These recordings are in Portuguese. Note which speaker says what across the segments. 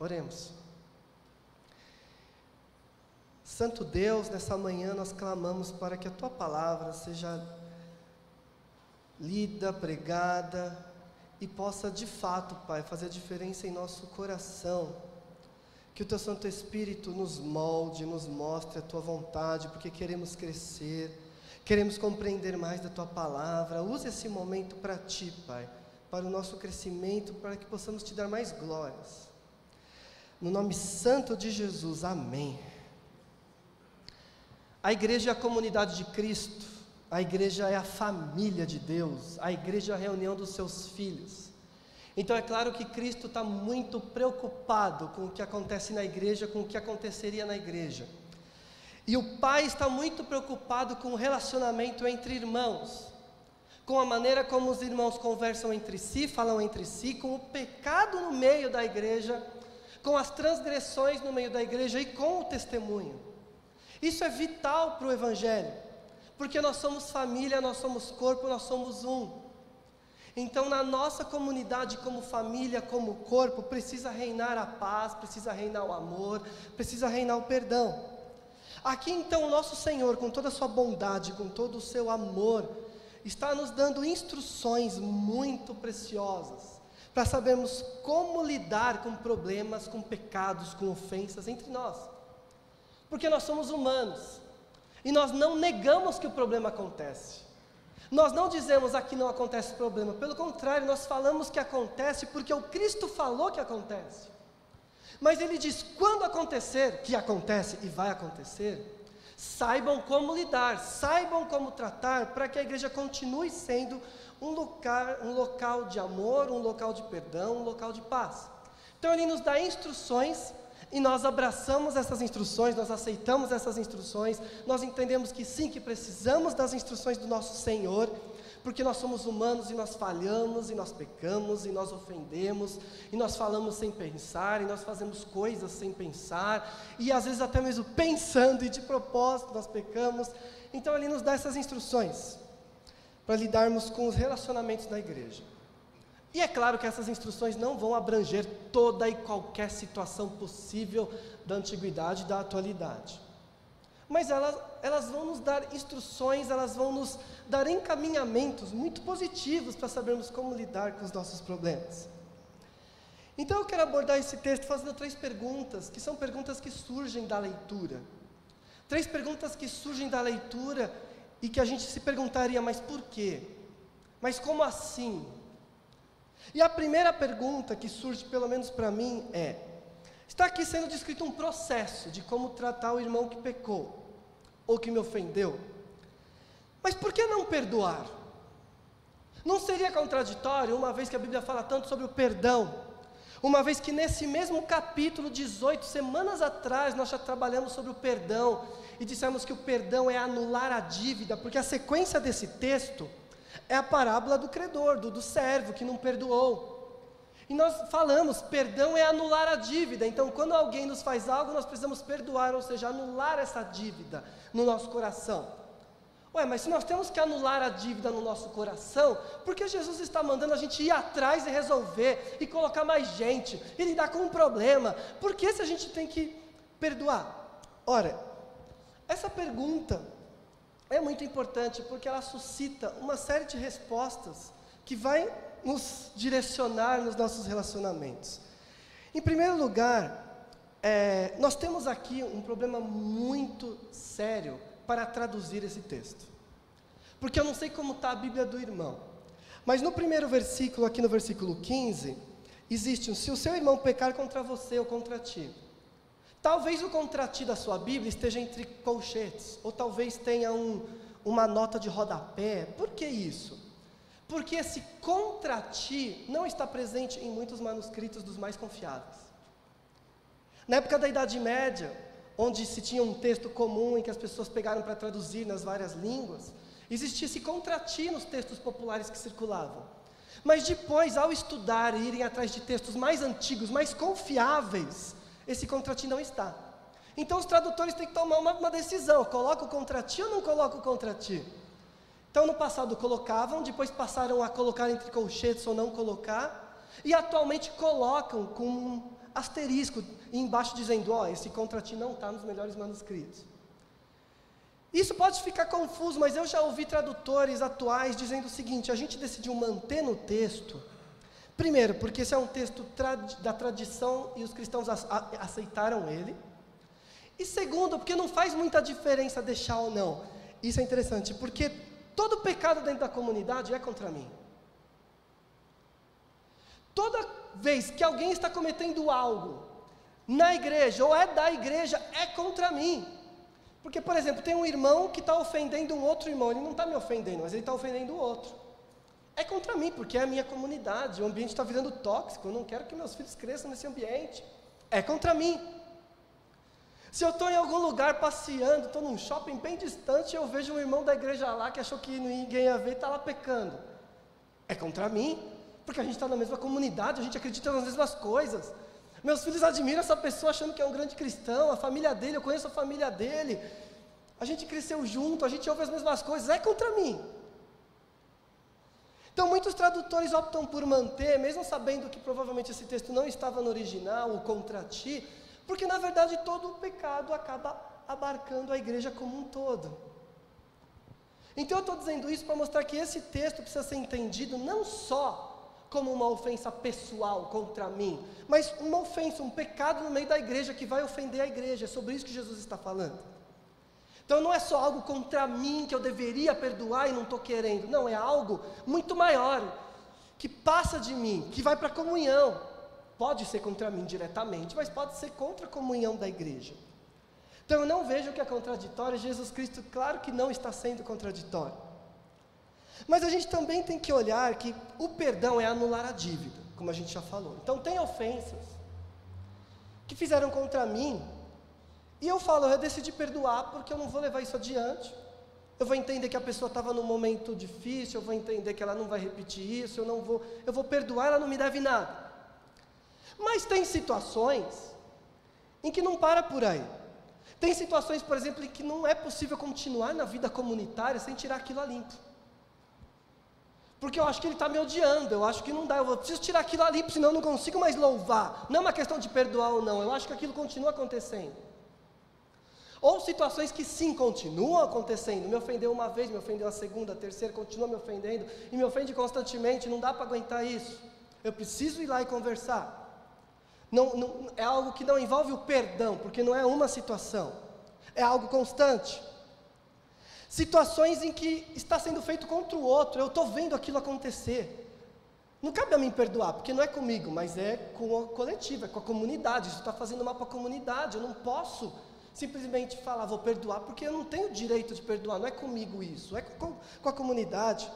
Speaker 1: Oremos. Santo Deus, nessa manhã nós clamamos para que a tua palavra seja lida, pregada e possa de fato, Pai, fazer diferença em nosso coração. Que o teu Santo Espírito nos molde, nos mostre a tua vontade, porque queremos crescer, queremos compreender mais da tua palavra. Use esse momento para ti, Pai, para o nosso crescimento, para que possamos te dar mais glórias. No nome santo de Jesus, amém. A igreja é a comunidade de Cristo, a igreja é a família de Deus, a igreja é a reunião dos seus filhos. Então é claro que Cristo está muito preocupado com o que acontece na igreja, com o que aconteceria na igreja. E o Pai está muito preocupado com o relacionamento entre irmãos, com a maneira como os irmãos conversam entre si, falam entre si, com o pecado no meio da igreja com as transgressões no meio da igreja e com o testemunho. Isso é vital para o Evangelho, porque nós somos família, nós somos corpo, nós somos um. Então, na nossa comunidade, como família, como corpo, precisa reinar a paz, precisa reinar o amor, precisa reinar o perdão. Aqui, então, o nosso Senhor, com toda a sua bondade, com todo o seu amor, está nos dando instruções muito preciosas para sabermos como lidar com problemas, com pecados, com ofensas entre nós. Porque nós somos humanos e nós não negamos que o problema acontece. Nós não dizemos aqui não acontece problema, pelo contrário, nós falamos que acontece porque o Cristo falou que acontece. Mas ele diz: quando acontecer, que acontece e vai acontecer, saibam como lidar, saibam como tratar, para que a igreja continue sendo um local, um local de amor, um local de perdão, um local de paz. Então ele nos dá instruções e nós abraçamos essas instruções, nós aceitamos essas instruções, nós entendemos que sim, que precisamos das instruções do nosso Senhor, porque nós somos humanos e nós falhamos, e nós pecamos, e nós ofendemos, e nós falamos sem pensar, e nós fazemos coisas sem pensar, e às vezes até mesmo pensando e de propósito nós pecamos. Então ele nos dá essas instruções para lidarmos com os relacionamentos na igreja. E é claro que essas instruções não vão abranger toda e qualquer situação possível da antiguidade e da atualidade. Mas elas, elas vão nos dar instruções, elas vão nos dar encaminhamentos muito positivos para sabermos como lidar com os nossos problemas. Então eu quero abordar esse texto fazendo três perguntas, que são perguntas que surgem da leitura. Três perguntas que surgem da leitura e que a gente se perguntaria, mas por quê? Mas como assim? E a primeira pergunta que surge, pelo menos para mim, é: está aqui sendo descrito um processo de como tratar o irmão que pecou ou que me ofendeu. Mas por que não perdoar? Não seria contraditório, uma vez que a Bíblia fala tanto sobre o perdão, uma vez que nesse mesmo capítulo 18, semanas atrás, nós já trabalhamos sobre o perdão e dissemos que o perdão é anular a dívida, porque a sequência desse texto é a parábola do credor, do, do servo que não perdoou. E nós falamos, perdão é anular a dívida. Então, quando alguém nos faz algo, nós precisamos perdoar, ou seja, anular essa dívida no nosso coração. Ué, mas se nós temos que anular a dívida no nosso coração, por que Jesus está mandando a gente ir atrás e resolver, e colocar mais gente, e lidar com um problema? Por que se a gente tem que perdoar? Ora, essa pergunta é muito importante porque ela suscita uma série de respostas que vai nos direcionar nos nossos relacionamentos. Em primeiro lugar, é, nós temos aqui um problema muito sério para traduzir esse texto. Porque eu não sei como está a Bíblia do irmão. Mas no primeiro versículo, aqui no versículo 15, existe um: se o seu irmão pecar contra você ou contra ti. Talvez o contra ti da sua Bíblia esteja entre colchetes, ou talvez tenha um, uma nota de rodapé. Por que isso? Porque esse contra ti não está presente em muitos manuscritos dos mais confiáveis. Na época da Idade Média, onde se tinha um texto comum em que as pessoas pegaram para traduzir nas várias línguas, existia esse contrati nos textos populares que circulavam. Mas depois, ao estudar e irem atrás de textos mais antigos, mais confiáveis, esse contrati não está. Então os tradutores têm que tomar uma, uma decisão: coloca o contrati ou não coloca o contrati? Então no passado colocavam, depois passaram a colocar entre colchetes ou não colocar, e atualmente colocam com asterisco embaixo dizendo: Ó, oh, esse contra ti não está nos melhores manuscritos. Isso pode ficar confuso, mas eu já ouvi tradutores atuais dizendo o seguinte: a gente decidiu manter no texto, primeiro, porque esse é um texto da tradição e os cristãos aceitaram ele, e segundo, porque não faz muita diferença deixar ou não. Isso é interessante, porque todo pecado dentro da comunidade é contra mim. Toda vez que alguém está cometendo algo na igreja ou é da igreja, é contra mim. Porque, por exemplo, tem um irmão que está ofendendo um outro irmão, ele não está me ofendendo, mas ele está ofendendo o outro. É contra mim, porque é a minha comunidade, o ambiente está virando tóxico, eu não quero que meus filhos cresçam nesse ambiente. É contra mim. Se eu estou em algum lugar passeando, estou num shopping bem distante, eu vejo um irmão da igreja lá que achou que ninguém ia ver e está lá pecando. É contra mim, porque a gente está na mesma comunidade, a gente acredita nas mesmas coisas. Meus filhos admiram essa pessoa achando que é um grande cristão, a família dele, eu conheço a família dele. A gente cresceu junto, a gente ouve as mesmas coisas, é contra mim. Então, muitos tradutores optam por manter, mesmo sabendo que provavelmente esse texto não estava no original, o contra ti, porque na verdade todo o pecado acaba abarcando a igreja como um todo. Então, eu estou dizendo isso para mostrar que esse texto precisa ser entendido não só como uma ofensa pessoal contra mim, mas uma ofensa, um pecado no meio da igreja que vai ofender a igreja. É sobre isso que Jesus está falando. Então não é só algo contra mim que eu deveria perdoar e não estou querendo. Não, é algo muito maior, que passa de mim, que vai para a comunhão. Pode ser contra mim diretamente, mas pode ser contra a comunhão da igreja. Então eu não vejo que é contraditório. Jesus Cristo, claro que não está sendo contraditório. Mas a gente também tem que olhar que o perdão é anular a dívida, como a gente já falou. Então, tem ofensas que fizeram contra mim, e eu falo, eu decidi perdoar porque eu não vou levar isso adiante. Eu vou entender que a pessoa estava num momento difícil, eu vou entender que ela não vai repetir isso, eu não vou, eu vou perdoar, ela não me deve nada. Mas tem situações em que não para por aí. Tem situações, por exemplo, em que não é possível continuar na vida comunitária sem tirar aquilo a limpo. Porque eu acho que ele está me odiando, eu acho que não dá, eu preciso tirar aquilo ali, senão eu não consigo mais louvar. Não é uma questão de perdoar ou não, eu acho que aquilo continua acontecendo. Ou situações que sim continuam acontecendo, me ofendeu uma vez, me ofendeu a segunda, a terceira, continua me ofendendo, e me ofende constantemente, não dá para aguentar isso. Eu preciso ir lá e conversar. Não, não, é algo que não envolve o perdão, porque não é uma situação, é algo constante. Situações em que está sendo feito contra o outro, eu estou vendo aquilo acontecer. Não cabe a mim perdoar, porque não é comigo, mas é com a coletiva, é com a comunidade. Isso está fazendo mal para a comunidade. Eu não posso simplesmente falar, vou perdoar, porque eu não tenho direito de perdoar. Não é comigo isso, é com, com a comunidade.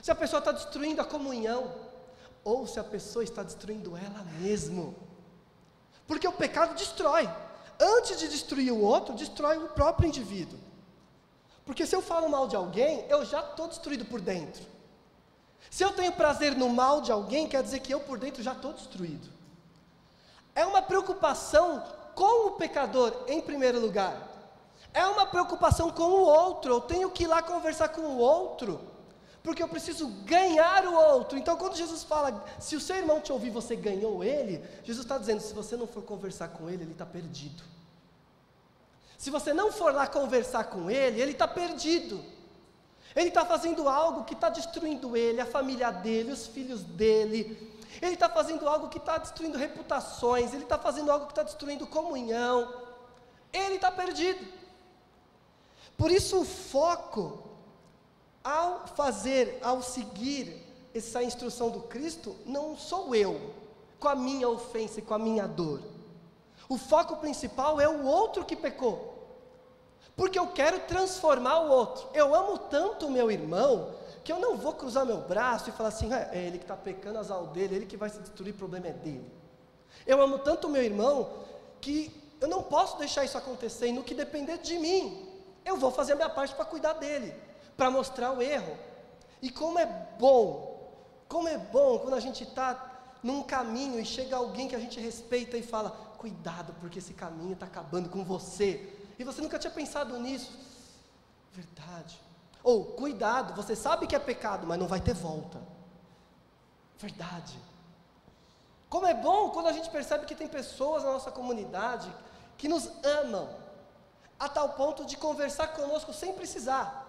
Speaker 1: Se a pessoa está destruindo a comunhão, ou se a pessoa está destruindo ela mesmo. Porque o pecado destrói. Antes de destruir o outro, destrói o próprio indivíduo. Porque se eu falo mal de alguém, eu já estou destruído por dentro. Se eu tenho prazer no mal de alguém, quer dizer que eu por dentro já estou destruído. É uma preocupação com o pecador em primeiro lugar. É uma preocupação com o outro. Eu tenho que ir lá conversar com o outro, porque eu preciso ganhar o outro. Então, quando Jesus fala, se o seu irmão te ouvir, você ganhou ele, Jesus está dizendo: se você não for conversar com ele, ele está perdido. Se você não for lá conversar com ele, ele está perdido. Ele está fazendo algo que está destruindo ele, a família dele, os filhos dele. Ele está fazendo algo que está destruindo reputações. Ele está fazendo algo que está destruindo comunhão. Ele está perdido. Por isso, o foco, ao fazer, ao seguir essa instrução do Cristo, não sou eu, com a minha ofensa e com a minha dor. O foco principal é o outro que pecou. Porque eu quero transformar o outro. Eu amo tanto o meu irmão que eu não vou cruzar meu braço e falar assim: é, é ele que está pecando azar dele, ele que vai se destruir, o problema é dele. Eu amo tanto o meu irmão que eu não posso deixar isso acontecer e no que depender de mim, eu vou fazer a minha parte para cuidar dele, para mostrar o erro. E como é bom, como é bom quando a gente está num caminho e chega alguém que a gente respeita e fala: cuidado, porque esse caminho está acabando com você. E você nunca tinha pensado nisso. Verdade. Ou, cuidado, você sabe que é pecado, mas não vai ter volta. Verdade. Como é bom quando a gente percebe que tem pessoas na nossa comunidade que nos amam, a tal ponto de conversar conosco sem precisar.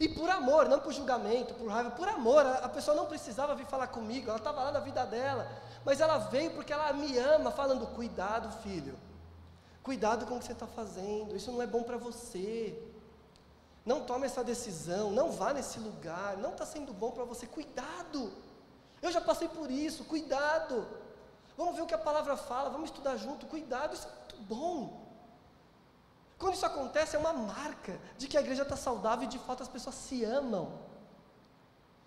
Speaker 1: E por amor, não por julgamento, por raiva, por amor. A, pessoa não precisava vir falar comigo, ela estava lá na vida dela. Mas ela veio porque ela me ama, falando: cuidado, filho. Cuidado com o que você está fazendo, isso não é bom para você. Não tome essa decisão, não vá nesse lugar, não está sendo bom para você. Cuidado. Eu já passei por isso, cuidado. Vamos ver o que a palavra fala, vamos estudar junto, cuidado, isso é muito bom. Quando isso acontece, é uma marca de que a igreja está saudável e de fato as pessoas se amam.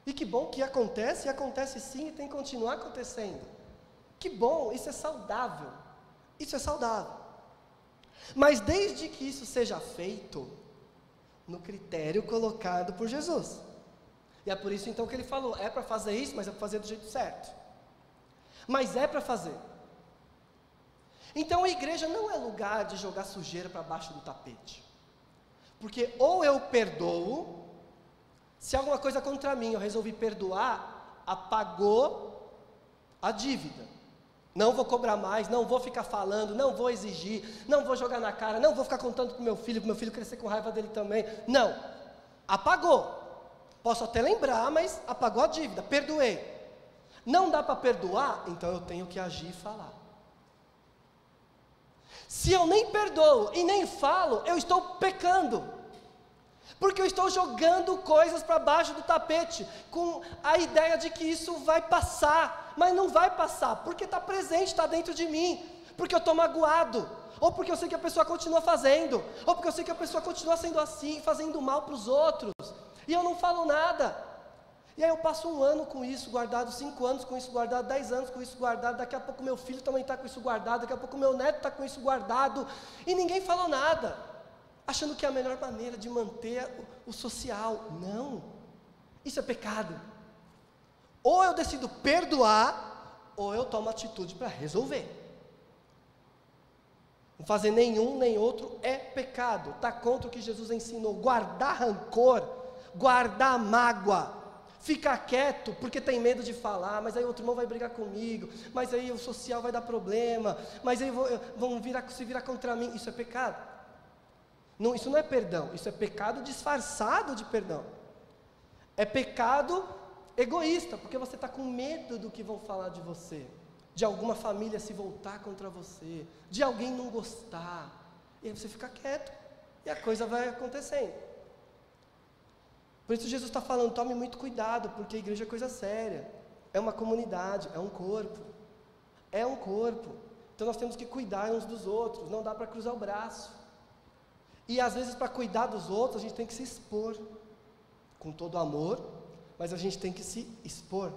Speaker 1: E que bom que acontece, e acontece sim, e tem que continuar acontecendo. Que bom, isso é saudável. Isso é saudável. Mas desde que isso seja feito, no critério colocado por Jesus. E é por isso então que ele falou: é para fazer isso, mas é para fazer do jeito certo. Mas é para fazer. Então a igreja não é lugar de jogar sujeira para baixo do tapete. Porque ou eu perdoo, se alguma coisa contra mim eu resolvi perdoar, apagou a dívida. Não vou cobrar mais, não vou ficar falando, não vou exigir, não vou jogar na cara, não vou ficar contando para o meu filho, para o meu filho crescer com raiva dele também. Não, apagou. Posso até lembrar, mas apagou a dívida, perdoei. Não dá para perdoar, então eu tenho que agir e falar. Se eu nem perdoo e nem falo, eu estou pecando. Porque eu estou jogando coisas para baixo do tapete, com a ideia de que isso vai passar, mas não vai passar, porque está presente, está dentro de mim, porque eu estou magoado, ou porque eu sei que a pessoa continua fazendo, ou porque eu sei que a pessoa continua sendo assim, fazendo mal para os outros, e eu não falo nada. E aí eu passo um ano com isso guardado, cinco anos com isso guardado, dez anos com isso guardado, daqui a pouco meu filho também está com isso guardado, daqui a pouco meu neto está com isso guardado, e ninguém falou nada, achando que é a melhor maneira de manter o, o social. Não, isso é pecado. Ou eu decido perdoar, ou eu tomo atitude para resolver. Não fazer nenhum nem outro é pecado, está contra o que Jesus ensinou. Guardar rancor, guardar mágoa, ficar quieto porque tem medo de falar, mas aí outro irmão vai brigar comigo, mas aí o social vai dar problema, mas aí vão virar, se virar contra mim. Isso é pecado. Não, isso não é perdão, isso é pecado disfarçado de perdão. É pecado egoísta, porque você está com medo do que vão falar de você, de alguma família se voltar contra você, de alguém não gostar, e aí você fica quieto, e a coisa vai acontecendo. Por isso Jesus está falando, tome muito cuidado, porque a igreja é coisa séria. É uma comunidade, é um corpo. É um corpo. Então nós temos que cuidar uns dos outros, não dá para cruzar o braço. E às vezes para cuidar dos outros a gente tem que se expor. Com todo amor, mas a gente tem que se expor.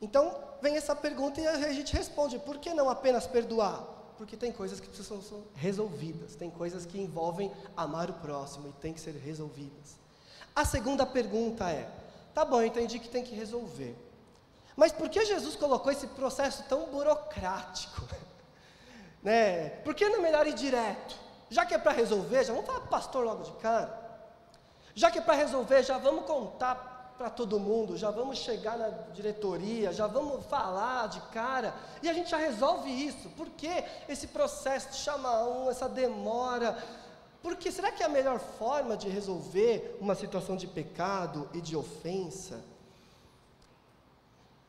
Speaker 1: Então vem essa pergunta e a gente responde: por que não apenas perdoar? Porque tem coisas que precisam ser resolvidas, tem coisas que envolvem amar o próximo e tem que ser resolvidas. A segunda pergunta é: tá bom, eu entendi que tem que resolver. Mas por que Jesus colocou esse processo tão burocrático? né? Por que não é melhor ir direto? Já que é para resolver, já vamos falar pastor logo de cara. Já que é para resolver, já vamos contar para todo mundo, já vamos chegar na diretoria, já vamos falar de cara, e a gente já resolve isso. Por que esse processo de chamar um, essa demora? Porque será que é a melhor forma de resolver uma situação de pecado e de ofensa?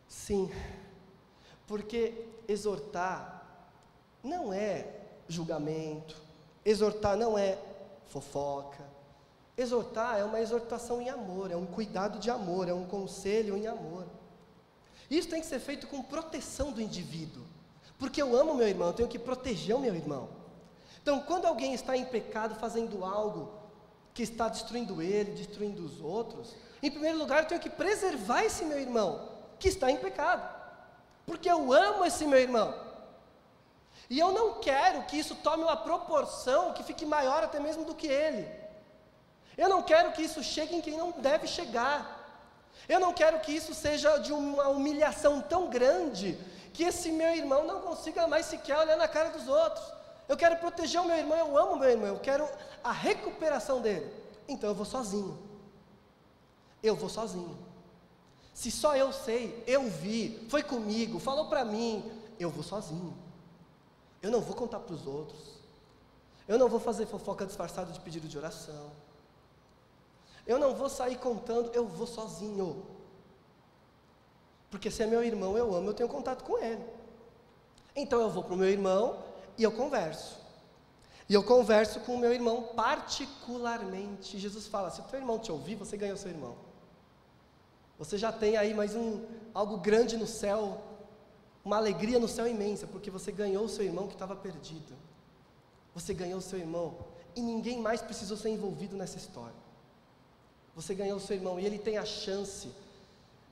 Speaker 1: Sim, porque exortar não é julgamento, exortar não é fofoca, Exortar é uma exortação em amor, é um cuidado de amor, é um conselho em amor. Isso tem que ser feito com proteção do indivíduo, porque eu amo meu irmão, eu tenho que proteger o meu irmão. Então, quando alguém está em pecado fazendo algo que está destruindo ele, destruindo os outros, em primeiro lugar eu tenho que preservar esse meu irmão que está em pecado, porque eu amo esse meu irmão. E eu não quero que isso tome uma proporção que fique maior até mesmo do que ele. Eu não quero que isso chegue em quem não deve chegar. Eu não quero que isso seja de uma humilhação tão grande que esse meu irmão não consiga mais sequer olhar na cara dos outros. Eu quero proteger o meu irmão, eu amo o meu irmão, eu quero a recuperação dele. Então eu vou sozinho. Eu vou sozinho. Se só eu sei, eu vi, foi comigo, falou para mim, eu vou sozinho. Eu não vou contar para os outros. Eu não vou fazer fofoca disfarçada de pedido de oração. Eu não vou sair contando, eu vou sozinho. Porque se é meu irmão, eu amo, eu tenho contato com ele. Então eu vou para o meu irmão e eu converso. E eu converso com o meu irmão particularmente. Jesus fala: se o teu irmão te ouvir, você ganhou seu irmão. Você já tem aí mais um algo grande no céu, uma alegria no céu imensa, porque você ganhou o seu irmão que estava perdido. Você ganhou o seu irmão e ninguém mais precisou ser envolvido nessa história. Você ganhou o seu irmão e ele tem a chance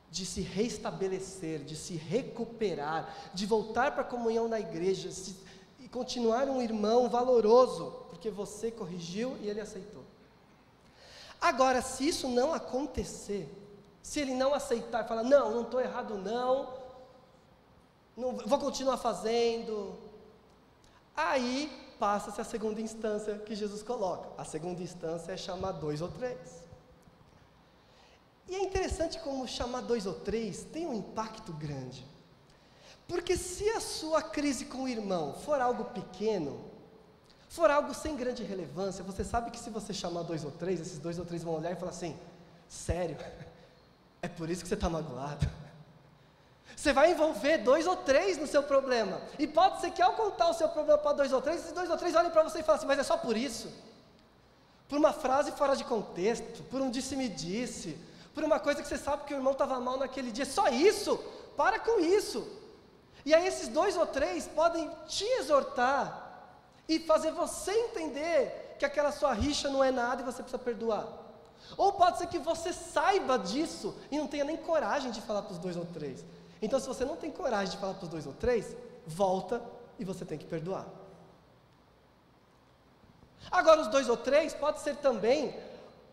Speaker 1: de se restabelecer, de se recuperar, de voltar para a comunhão na igreja se, e continuar um irmão valoroso, porque você corrigiu e ele aceitou. Agora, se isso não acontecer, se ele não aceitar, falar, não, não estou errado não, não, vou continuar fazendo, aí passa-se a segunda instância que Jesus coloca. A segunda instância é chamar dois ou três. E é interessante como chamar dois ou três tem um impacto grande. Porque se a sua crise com o irmão for algo pequeno, for algo sem grande relevância, você sabe que se você chamar dois ou três, esses dois ou três vão olhar e falar assim: sério, é por isso que você está magoado. Você vai envolver dois ou três no seu problema. E pode ser que ao contar o seu problema para dois ou três, esses dois ou três olhem para você e falem assim: mas é só por isso? Por uma frase fora de contexto, por um disse-me-disse, -disse, por uma coisa que você sabe que o irmão estava mal naquele dia, só isso, para com isso. E aí esses dois ou três podem te exortar e fazer você entender que aquela sua rixa não é nada e você precisa perdoar. Ou pode ser que você saiba disso e não tenha nem coragem de falar para os dois ou três. Então, se você não tem coragem de falar para os dois ou três, volta e você tem que perdoar. Agora, os dois ou três pode ser também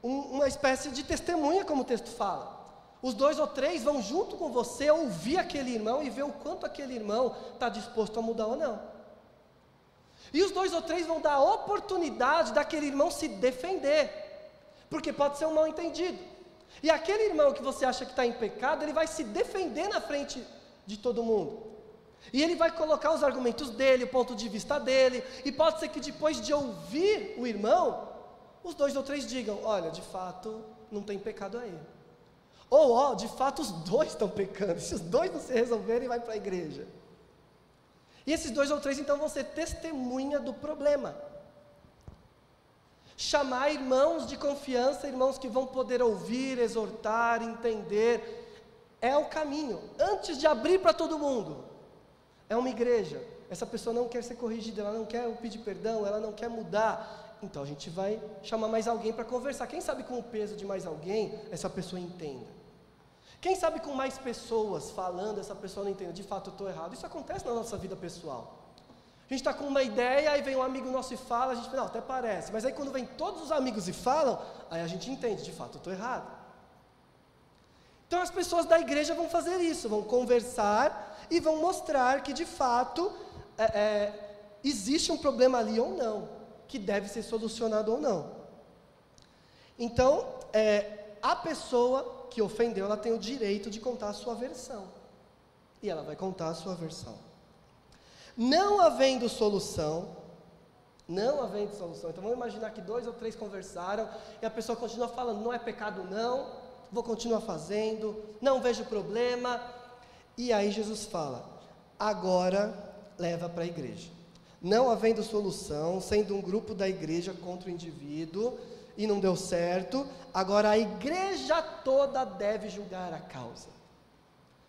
Speaker 1: um, uma espécie de testemunha, como o texto fala. Os dois ou três vão junto com você ouvir aquele irmão e ver o quanto aquele irmão está disposto a mudar ou não. E os dois ou três vão dar a oportunidade daquele irmão se defender, porque pode ser um mal entendido. E aquele irmão que você acha que está em pecado, ele vai se defender na frente de todo mundo. E ele vai colocar os argumentos dele, o ponto de vista dele, e pode ser que depois de ouvir o irmão, os dois ou três digam: olha, de fato, não tem pecado aí. Ou, ó, de fato, os dois estão pecando. Se os dois não se resolverem, vai para a igreja. E esses dois ou três, então, vão ser testemunha do problema. Chamar irmãos de confiança, irmãos que vão poder ouvir, exortar, entender, é o caminho. Antes de abrir para todo mundo, é uma igreja. Essa pessoa não quer ser corrigida, ela não quer pedir perdão, ela não quer mudar, então a gente vai chamar mais alguém para conversar. Quem sabe com o peso de mais alguém, essa pessoa entenda. Quem sabe com mais pessoas falando, essa pessoa não entenda, de fato eu estou errado. Isso acontece na nossa vida pessoal. A gente está com uma ideia, aí vem um amigo nosso e fala, a gente fala, não, até parece. Mas aí quando vem todos os amigos e falam, aí a gente entende, de fato eu estou errado. Então as pessoas da igreja vão fazer isso, vão conversar e vão mostrar que de fato é, é, existe um problema ali ou não que deve ser solucionado ou não. Então, é, a pessoa que ofendeu, ela tem o direito de contar a sua versão. E ela vai contar a sua versão. Não havendo solução, não havendo solução. Então vamos imaginar que dois ou três conversaram e a pessoa continua falando: não é pecado, não, vou continuar fazendo, não vejo problema. E aí Jesus fala: agora leva para a igreja. Não havendo solução, sendo um grupo da igreja contra o indivíduo, e não deu certo, agora a igreja toda deve julgar a causa.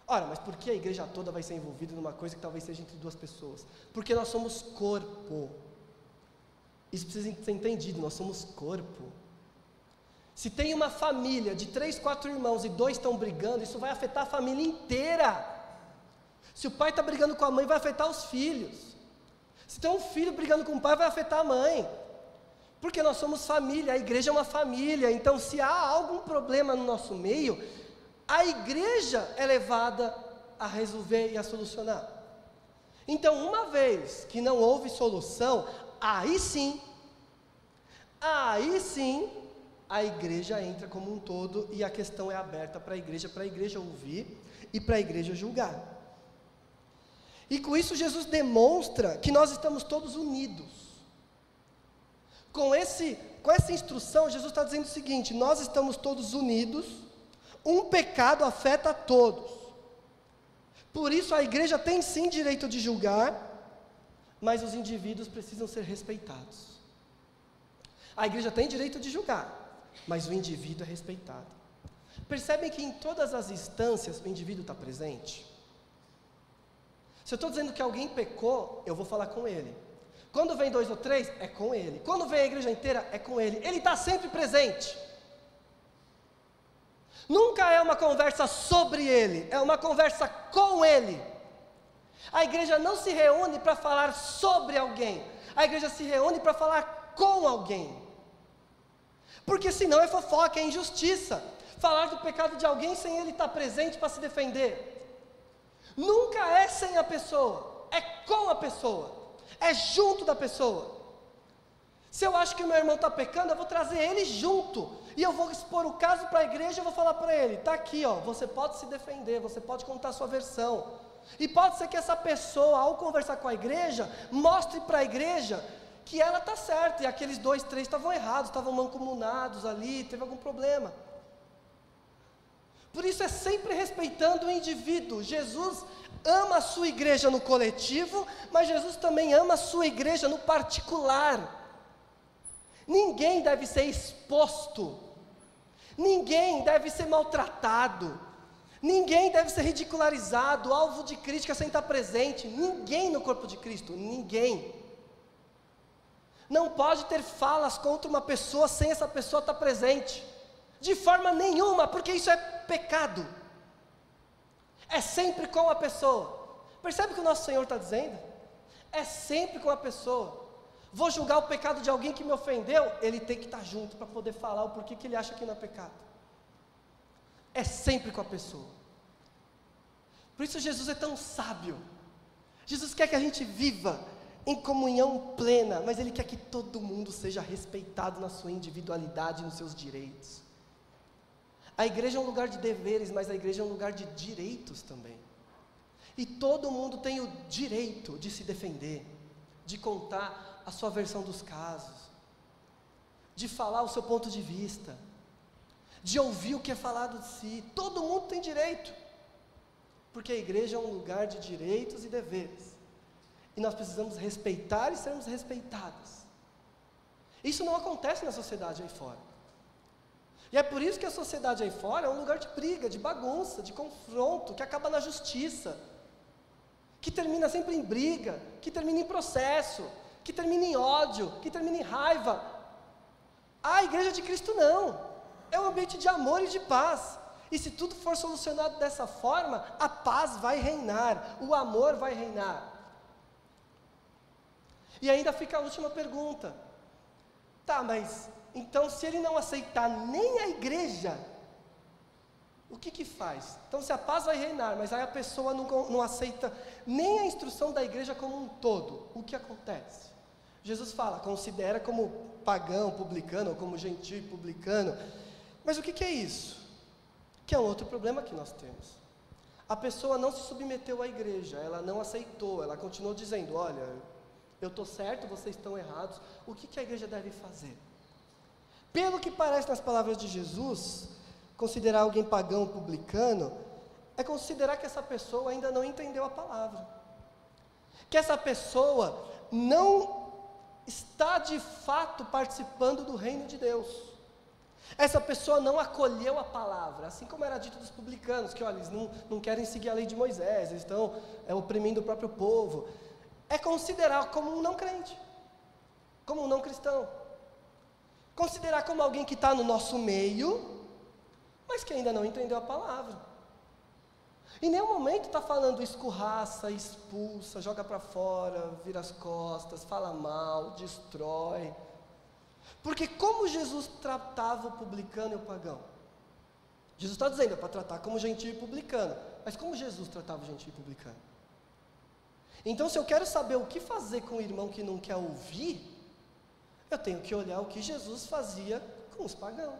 Speaker 1: Ora, mas por que a igreja toda vai ser envolvida numa coisa que talvez seja entre duas pessoas? Porque nós somos corpo. Isso precisa ser entendido, nós somos corpo. Se tem uma família de três, quatro irmãos e dois estão brigando, isso vai afetar a família inteira. Se o pai está brigando com a mãe, vai afetar os filhos. Se tem um filho brigando com o pai, vai afetar a mãe. Porque nós somos família, a igreja é uma família. Então, se há algum problema no nosso meio, a igreja é levada a resolver e a solucionar. Então, uma vez que não houve solução, aí sim, aí sim, a igreja entra como um todo e a questão é aberta para a igreja, para a igreja ouvir e para a igreja julgar. E com isso Jesus demonstra que nós estamos todos unidos. Com, esse, com essa instrução, Jesus está dizendo o seguinte: nós estamos todos unidos, um pecado afeta a todos. Por isso a igreja tem sim direito de julgar, mas os indivíduos precisam ser respeitados. A igreja tem direito de julgar, mas o indivíduo é respeitado. Percebem que em todas as instâncias o indivíduo está presente? Se eu estou dizendo que alguém pecou, eu vou falar com ele. Quando vem dois ou três, é com ele. Quando vem a igreja inteira, é com ele. Ele está sempre presente. Nunca é uma conversa sobre ele, é uma conversa com ele. A igreja não se reúne para falar sobre alguém, a igreja se reúne para falar com alguém. Porque senão é fofoca, é injustiça. Falar do pecado de alguém sem ele estar presente para se defender. Nunca é sem a pessoa, é com a pessoa, é junto da pessoa. Se eu acho que meu irmão está pecando, eu vou trazer ele junto. E eu vou expor o caso para a igreja e vou falar para ele: está aqui, ó, você pode se defender, você pode contar a sua versão. E pode ser que essa pessoa, ao conversar com a igreja, mostre para a igreja que ela está certa e aqueles dois, três estavam errados, estavam mancomunados ali, teve algum problema. Por isso é sempre respeitando o indivíduo. Jesus ama a sua igreja no coletivo, mas Jesus também ama a sua igreja no particular. Ninguém deve ser exposto, ninguém deve ser maltratado, ninguém deve ser ridicularizado, alvo de crítica sem estar presente. Ninguém no corpo de Cristo, ninguém. Não pode ter falas contra uma pessoa sem essa pessoa estar presente, de forma nenhuma, porque isso é pecado. É sempre com a pessoa. Percebe o que o nosso Senhor está dizendo? É sempre com a pessoa. Vou julgar o pecado de alguém que me ofendeu, ele tem que estar junto para poder falar o porquê que ele acha que não é pecado. É sempre com a pessoa. Por isso Jesus é tão sábio. Jesus quer que a gente viva em comunhão plena, mas Ele quer que todo mundo seja respeitado na sua individualidade, nos seus direitos. A igreja é um lugar de deveres, mas a igreja é um lugar de direitos também. E todo mundo tem o direito de se defender, de contar a sua versão dos casos, de falar o seu ponto de vista, de ouvir o que é falado de si. Todo mundo tem direito, porque a igreja é um lugar de direitos e deveres. E nós precisamos respeitar e sermos respeitados. Isso não acontece na sociedade aí fora. E é por isso que a sociedade aí fora é um lugar de briga, de bagunça, de confronto, que acaba na justiça, que termina sempre em briga, que termina em processo, que termina em ódio, que termina em raiva. A igreja de Cristo não. É um ambiente de amor e de paz. E se tudo for solucionado dessa forma, a paz vai reinar, o amor vai reinar. E ainda fica a última pergunta. Tá, mas então, se ele não aceitar nem a igreja, o que que faz? Então, se a paz vai reinar, mas aí a pessoa não, não aceita nem a instrução da igreja como um todo, o que acontece? Jesus fala, considera como pagão, publicano, ou como gentil publicano. Mas o que, que é isso? Que é um outro problema que nós temos. A pessoa não se submeteu à igreja, ela não aceitou, ela continuou dizendo: Olha, eu estou certo, vocês estão errados. O que, que a igreja deve fazer? Pelo que parece nas palavras de Jesus, considerar alguém pagão publicano é considerar que essa pessoa ainda não entendeu a palavra. Que essa pessoa não está de fato participando do reino de Deus. Essa pessoa não acolheu a palavra, assim como era dito dos publicanos, que olha, eles não, não querem seguir a lei de Moisés, eles estão é, oprimindo o próprio povo. É considerar como um não crente, como um não cristão considerar como alguém que está no nosso meio, mas que ainda não entendeu a palavra. Em nenhum momento está falando escurraça, expulsa, joga para fora, vira as costas, fala mal, destrói. Porque como Jesus tratava o publicano e o pagão? Jesus está dizendo, é para tratar como gentil e publicano. Mas como Jesus tratava o gentil e publicano? Então, se eu quero saber o que fazer com o irmão que não quer ouvir, eu tenho que olhar o que Jesus fazia com os pagãos,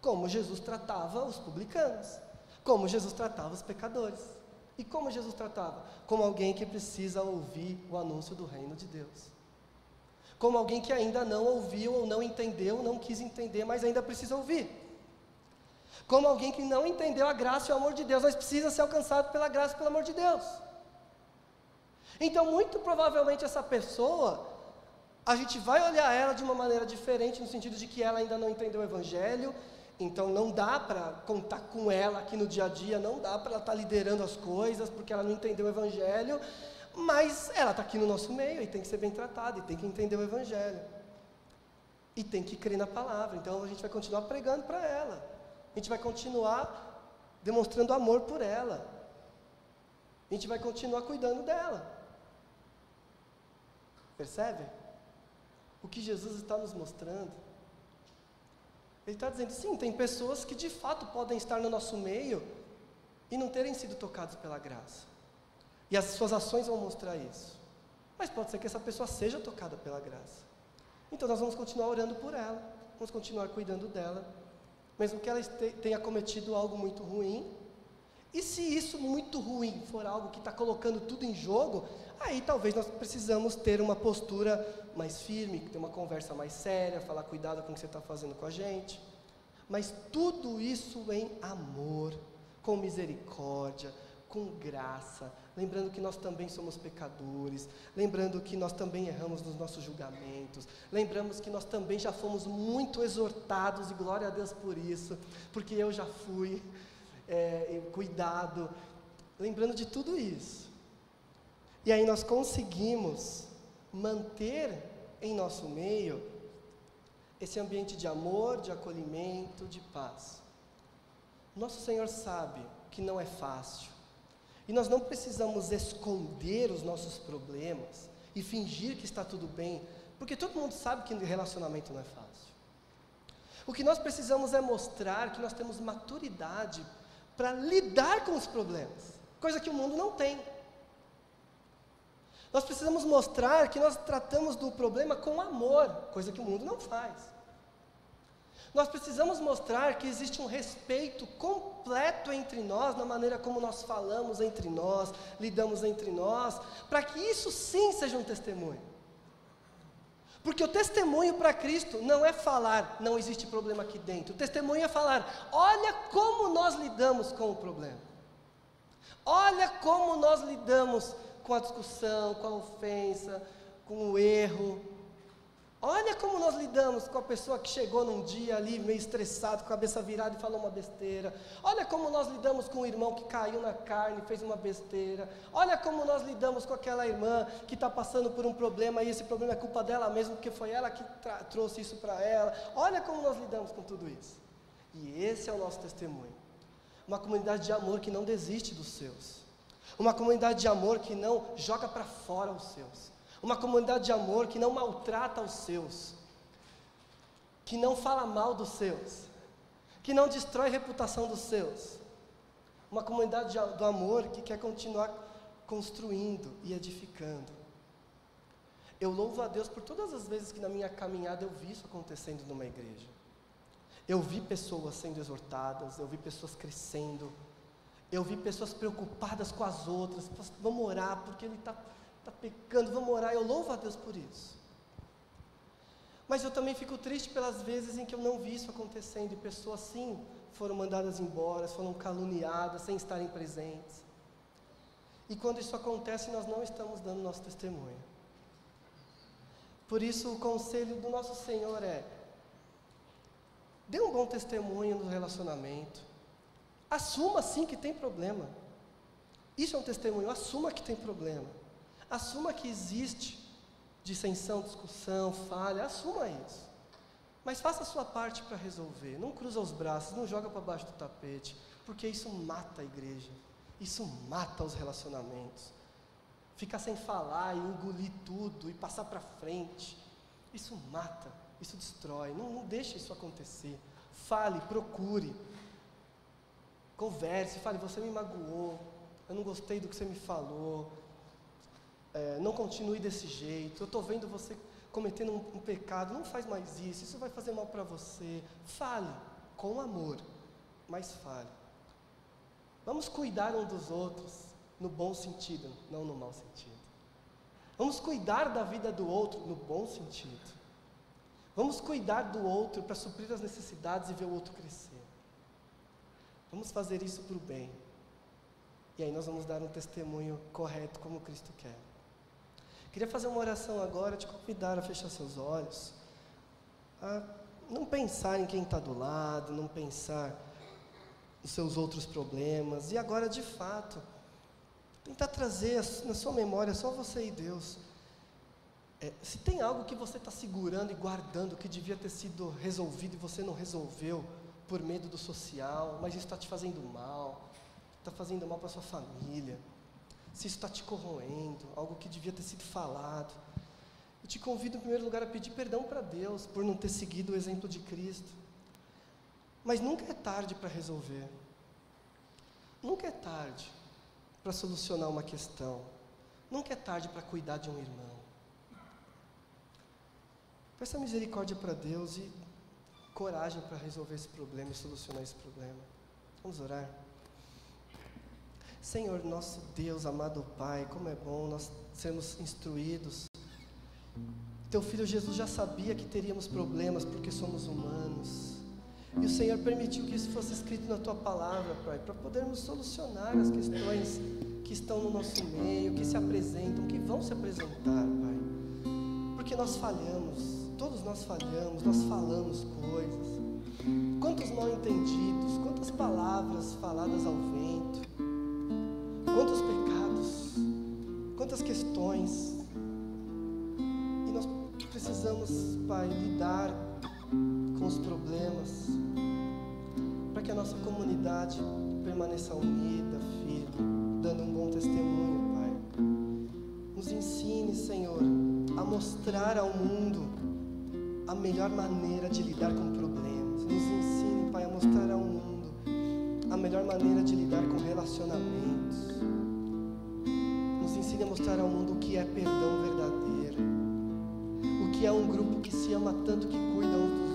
Speaker 1: como Jesus tratava os publicanos, como Jesus tratava os pecadores. E como Jesus tratava? Como alguém que precisa ouvir o anúncio do reino de Deus. Como alguém que ainda não ouviu ou não entendeu, não quis entender, mas ainda precisa ouvir. Como alguém que não entendeu a graça e o amor de Deus, mas precisa ser alcançado pela graça e pelo amor de Deus. Então, muito provavelmente, essa pessoa, a gente vai olhar ela de uma maneira diferente, no sentido de que ela ainda não entendeu o Evangelho, então não dá para contar com ela aqui no dia a dia, não dá para ela estar tá liderando as coisas, porque ela não entendeu o Evangelho, mas ela está aqui no nosso meio e tem que ser bem tratada, e tem que entender o Evangelho. E tem que crer na palavra. Então a gente vai continuar pregando para ela. A gente vai continuar demonstrando amor por ela. A gente vai continuar cuidando dela. Percebe? O que Jesus está nos mostrando. Ele está dizendo, sim, tem pessoas que de fato podem estar no nosso meio e não terem sido tocados pela graça. E as suas ações vão mostrar isso. Mas pode ser que essa pessoa seja tocada pela graça. Então nós vamos continuar orando por ela, vamos continuar cuidando dela, mesmo que ela tenha cometido algo muito ruim. E se isso muito ruim for algo que está colocando tudo em jogo, aí talvez nós precisamos ter uma postura mais firme, ter uma conversa mais séria, falar cuidado com o que você está fazendo com a gente. Mas tudo isso em amor, com misericórdia, com graça, lembrando que nós também somos pecadores, lembrando que nós também erramos nos nossos julgamentos, lembramos que nós também já fomos muito exortados, e glória a Deus por isso, porque eu já fui é, cuidado, lembrando de tudo isso. E aí nós conseguimos manter em nosso meio esse ambiente de amor, de acolhimento, de paz. Nosso Senhor sabe que não é fácil. E nós não precisamos esconder os nossos problemas e fingir que está tudo bem, porque todo mundo sabe que relacionamento não é fácil. O que nós precisamos é mostrar que nós temos maturidade para lidar com os problemas, coisa que o mundo não tem. Nós precisamos mostrar que nós tratamos do problema com amor, coisa que o mundo não faz. Nós precisamos mostrar que existe um respeito completo entre nós, na maneira como nós falamos entre nós, lidamos entre nós, para que isso sim seja um testemunho. Porque o testemunho para Cristo não é falar, não existe problema aqui dentro. O testemunho é falar, olha como nós lidamos com o problema. Olha como nós lidamos com a discussão, com a ofensa, com o erro. Olha como nós lidamos com a pessoa que chegou num dia ali meio estressado, com a cabeça virada e falou uma besteira. Olha como nós lidamos com o irmão que caiu na carne e fez uma besteira. Olha como nós lidamos com aquela irmã que está passando por um problema e esse problema é culpa dela mesmo, porque foi ela que trouxe isso para ela. Olha como nós lidamos com tudo isso. E esse é o nosso testemunho. Uma comunidade de amor que não desiste dos seus. Uma comunidade de amor que não joga para fora os seus. Uma comunidade de amor que não maltrata os seus. Que não fala mal dos seus. Que não destrói a reputação dos seus. Uma comunidade de, do amor que quer continuar construindo e edificando. Eu louvo a Deus por todas as vezes que na minha caminhada eu vi isso acontecendo numa igreja. Eu vi pessoas sendo exortadas, eu vi pessoas crescendo, eu vi pessoas preocupadas com as outras, vamos orar, porque ele está tá pecando, vamos orar. Eu louvo a Deus por isso. Mas eu também fico triste pelas vezes em que eu não vi isso acontecendo, e pessoas sim foram mandadas embora, foram caluniadas sem estarem presentes. E quando isso acontece, nós não estamos dando nosso testemunho. Por isso, o conselho do nosso Senhor é: dê um bom testemunho no relacionamento, Assuma sim que tem problema. Isso é um testemunho. Assuma que tem problema. Assuma que existe dissensão, discussão, falha. Assuma isso. Mas faça a sua parte para resolver. Não cruza os braços, não joga para baixo do tapete, porque isso mata a igreja. Isso mata os relacionamentos. Ficar sem falar e engolir tudo e passar para frente. Isso mata, isso destrói. Não, não deixe isso acontecer. Fale, procure. Converse, fale, você me magoou, eu não gostei do que você me falou, é, não continue desse jeito, eu estou vendo você cometendo um, um pecado, não faz mais isso, isso vai fazer mal para você. Fale com amor, mas fale. Vamos cuidar um dos outros no bom sentido, não no mau sentido. Vamos cuidar da vida do outro no bom sentido. Vamos cuidar do outro para suprir as necessidades e ver o outro crescer. Vamos fazer isso para o bem. E aí nós vamos dar um testemunho correto como Cristo quer. Queria fazer uma oração agora, te convidar a fechar seus olhos, a não pensar em quem está do lado, não pensar nos seus outros problemas, e agora de fato, tentar trazer na sua memória só você e Deus. É, se tem algo que você está segurando e guardando que devia ter sido resolvido e você não resolveu por medo do social, mas isso está te fazendo mal, está fazendo mal para sua família, se isso está te corroendo, algo que devia ter sido falado. Eu te convido, em primeiro lugar, a pedir perdão para Deus por não ter seguido o exemplo de Cristo. Mas nunca é tarde para resolver. Nunca é tarde para solucionar uma questão. Nunca é tarde para cuidar de um irmão. Peça misericórdia para Deus e coragem para resolver esse problema e solucionar esse problema. Vamos orar. Senhor, nosso Deus, amado Pai, como é bom nós sermos instruídos. Teu filho Jesus já sabia que teríamos problemas porque somos humanos. E o Senhor permitiu que isso fosse escrito na tua palavra, Pai, para podermos solucionar as questões que estão no nosso meio, que se apresentam, que vão se apresentar, Pai. Porque nós falhamos, todos nós falhamos, nós falamos coisas. Quantos mal entendidos, quantas palavras faladas ao vento quantos pecados, quantas questões. E nós precisamos, Pai, lidar com os problemas, para que a nossa comunidade permaneça unida, firme, dando um bom testemunho, Pai. Nos ensine, Senhor, a mostrar ao mundo a melhor maneira de lidar com problemas. Nos ensine, Pai, a mostrar ao mundo a melhor maneira de lidar com relacionamentos. Nos ensine a mostrar ao mundo o que é perdão verdadeiro, o que é um grupo que se ama tanto que cuida uns dos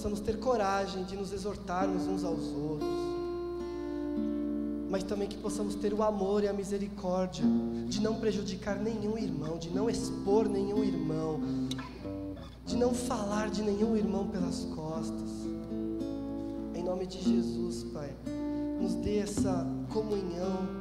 Speaker 1: possamos ter coragem de nos exortarmos uns aos outros mas também que possamos ter o amor e a misericórdia de não prejudicar nenhum irmão, de não expor nenhum irmão, de não falar de nenhum irmão pelas costas. Em nome de Jesus, Pai, nos dê essa comunhão